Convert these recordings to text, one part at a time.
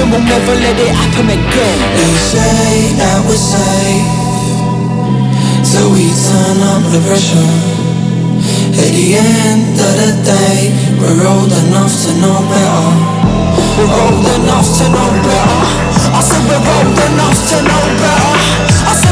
and we'll never let it happen again. You say I was safe, so we turn up the pressure. At the end of the day, we're old enough to know better. We're old enough to know better. I said we're old enough to know better.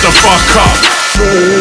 the fuck up.